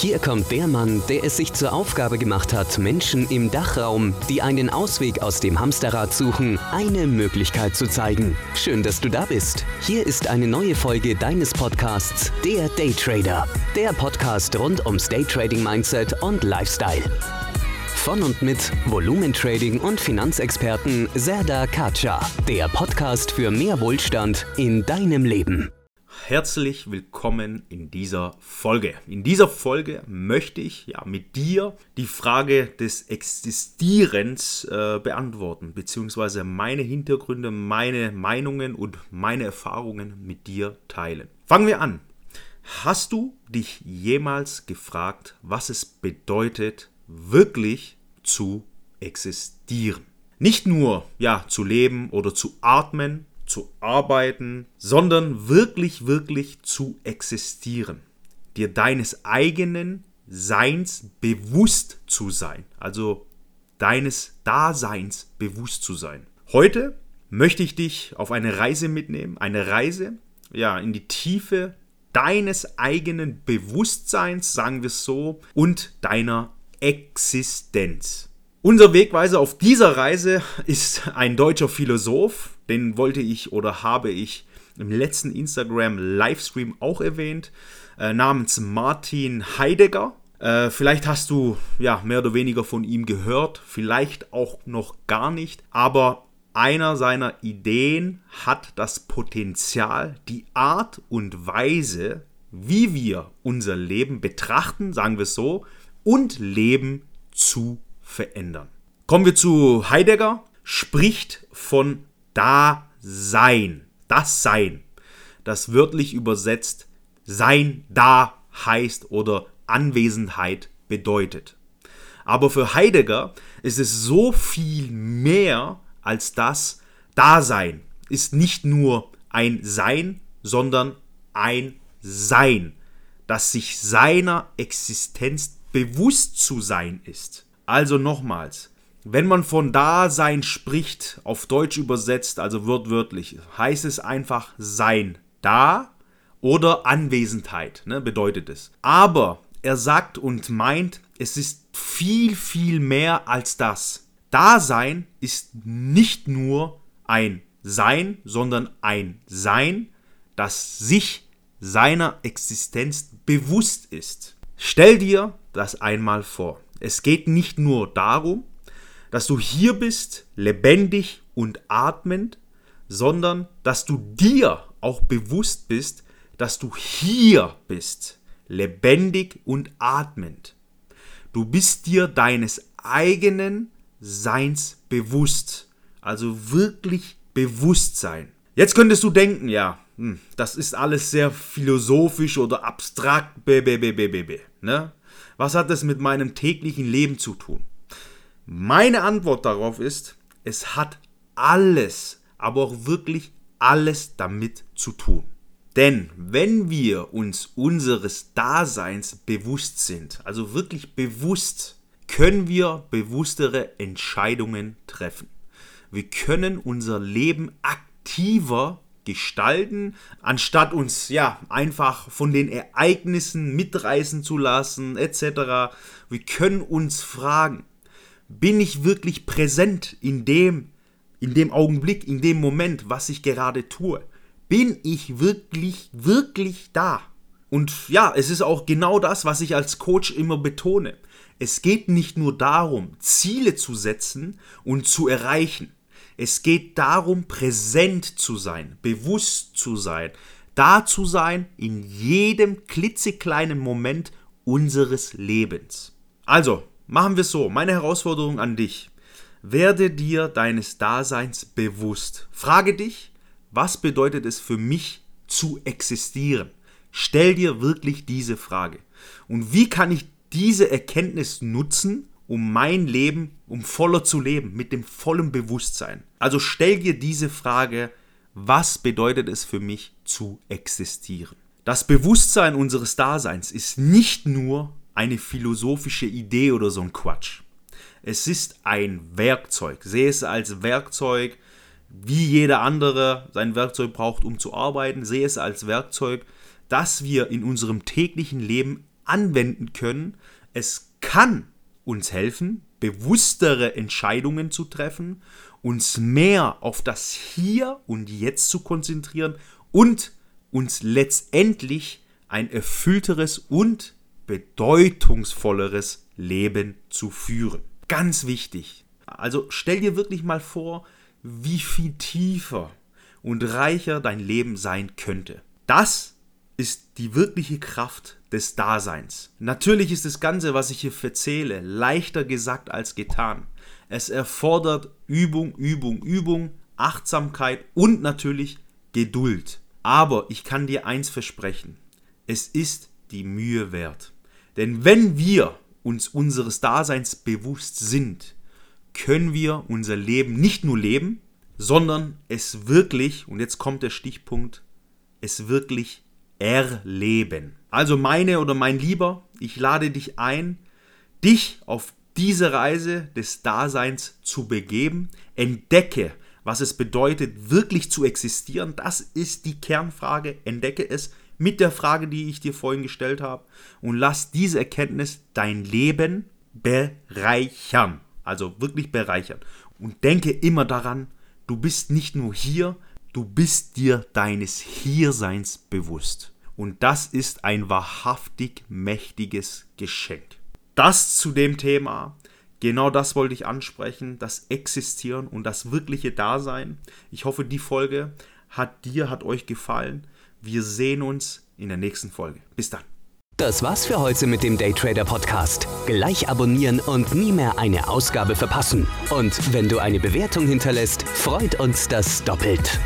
Hier kommt der Mann, der es sich zur Aufgabe gemacht hat, Menschen im Dachraum, die einen Ausweg aus dem Hamsterrad suchen, eine Möglichkeit zu zeigen. Schön, dass du da bist. Hier ist eine neue Folge deines Podcasts, der Daytrader. Der Podcast rund ums Daytrading Mindset und Lifestyle. Von und mit Volumentrading und Finanzexperten Serda Kacha. Der Podcast für mehr Wohlstand in deinem Leben herzlich willkommen in dieser Folge. In dieser Folge möchte ich ja mit dir die Frage des Existierens äh, beantworten, beziehungsweise meine Hintergründe, meine Meinungen und meine Erfahrungen mit dir teilen. Fangen wir an. Hast du dich jemals gefragt, was es bedeutet, wirklich zu existieren? Nicht nur ja zu leben oder zu atmen, zu arbeiten, sondern wirklich, wirklich zu existieren. Dir deines eigenen Seins bewusst zu sein, also deines Daseins bewusst zu sein. Heute möchte ich dich auf eine Reise mitnehmen, eine Reise ja in die Tiefe deines eigenen Bewusstseins, sagen wir es so, und deiner Existenz. Unser Wegweiser auf dieser Reise ist ein deutscher Philosoph, den wollte ich oder habe ich im letzten Instagram Livestream auch erwähnt, äh, namens Martin Heidegger. Äh, vielleicht hast du ja mehr oder weniger von ihm gehört, vielleicht auch noch gar nicht, aber einer seiner Ideen hat das Potenzial, die Art und Weise, wie wir unser Leben betrachten, sagen wir es so, und leben zu verändern. Kommen wir zu Heidegger, spricht von Dasein, das Sein, das wörtlich übersetzt Sein da heißt oder Anwesenheit bedeutet. Aber für Heidegger ist es so viel mehr als das Dasein. Ist nicht nur ein Sein, sondern ein Sein, das sich seiner Existenz bewusst zu sein ist. Also nochmals, wenn man von Dasein spricht, auf Deutsch übersetzt, also wortwörtlich, heißt es einfach sein da oder Anwesenheit, ne, bedeutet es. Aber er sagt und meint, es ist viel, viel mehr als das. Dasein ist nicht nur ein Sein, sondern ein Sein, das sich seiner Existenz bewusst ist. Stell dir das einmal vor. Es geht nicht nur darum, dass du hier bist, lebendig und atmend, sondern dass du dir auch bewusst bist, dass du hier bist, lebendig und atmend. Du bist dir deines eigenen Seins bewusst, also wirklich Bewusstsein. Jetzt könntest du denken, ja, hm, das ist alles sehr philosophisch oder abstrakt, b, b, b, b, b, ne? Was hat das mit meinem täglichen Leben zu tun? Meine Antwort darauf ist, es hat alles, aber auch wirklich alles damit zu tun. Denn wenn wir uns unseres Daseins bewusst sind, also wirklich bewusst, können wir bewusstere Entscheidungen treffen. Wir können unser Leben aktiver gestalten, anstatt uns ja einfach von den Ereignissen mitreißen zu lassen, etc. Wir können uns fragen, bin ich wirklich präsent in dem, in dem Augenblick, in dem Moment, was ich gerade tue? Bin ich wirklich, wirklich da? Und ja, es ist auch genau das, was ich als Coach immer betone. Es geht nicht nur darum, Ziele zu setzen und zu erreichen. Es geht darum, präsent zu sein, bewusst zu sein, da zu sein in jedem klitzekleinen Moment unseres Lebens. Also, machen wir es so. Meine Herausforderung an dich. Werde dir deines Daseins bewusst. Frage dich, was bedeutet es für mich zu existieren? Stell dir wirklich diese Frage. Und wie kann ich diese Erkenntnis nutzen, um mein Leben, um voller zu leben, mit dem vollen Bewusstsein. Also stell dir diese Frage, was bedeutet es für mich zu existieren? Das Bewusstsein unseres Daseins ist nicht nur eine philosophische Idee oder so ein Quatsch. Es ist ein Werkzeug. Sehe es als Werkzeug, wie jeder andere sein Werkzeug braucht, um zu arbeiten. Sehe es als Werkzeug, das wir in unserem täglichen Leben anwenden können. Es kann uns helfen, bewusstere Entscheidungen zu treffen, uns mehr auf das Hier und Jetzt zu konzentrieren und uns letztendlich ein erfüllteres und bedeutungsvolleres Leben zu führen. Ganz wichtig. Also stell dir wirklich mal vor, wie viel tiefer und reicher dein Leben sein könnte. Das ist die wirkliche Kraft des Daseins. Natürlich ist das Ganze, was ich hier erzähle, leichter gesagt als getan. Es erfordert Übung, Übung, Übung, Achtsamkeit und natürlich Geduld. Aber ich kann dir eins versprechen, es ist die Mühe wert. Denn wenn wir uns unseres Daseins bewusst sind, können wir unser Leben nicht nur leben, sondern es wirklich, und jetzt kommt der Stichpunkt, es wirklich erleben. Also meine oder mein Lieber, ich lade dich ein, dich auf diese Reise des Daseins zu begeben. Entdecke, was es bedeutet, wirklich zu existieren. Das ist die Kernfrage. Entdecke es mit der Frage, die ich dir vorhin gestellt habe. Und lass diese Erkenntnis dein Leben bereichern. Also wirklich bereichern. Und denke immer daran, du bist nicht nur hier, du bist dir deines Hierseins bewusst. Und das ist ein wahrhaftig mächtiges Geschenk. Das zu dem Thema. Genau das wollte ich ansprechen, das Existieren und das wirkliche Dasein. Ich hoffe, die Folge hat dir, hat euch gefallen. Wir sehen uns in der nächsten Folge. Bis dann. Das war's für heute mit dem Daytrader Podcast. Gleich abonnieren und nie mehr eine Ausgabe verpassen. Und wenn du eine Bewertung hinterlässt, freut uns das doppelt.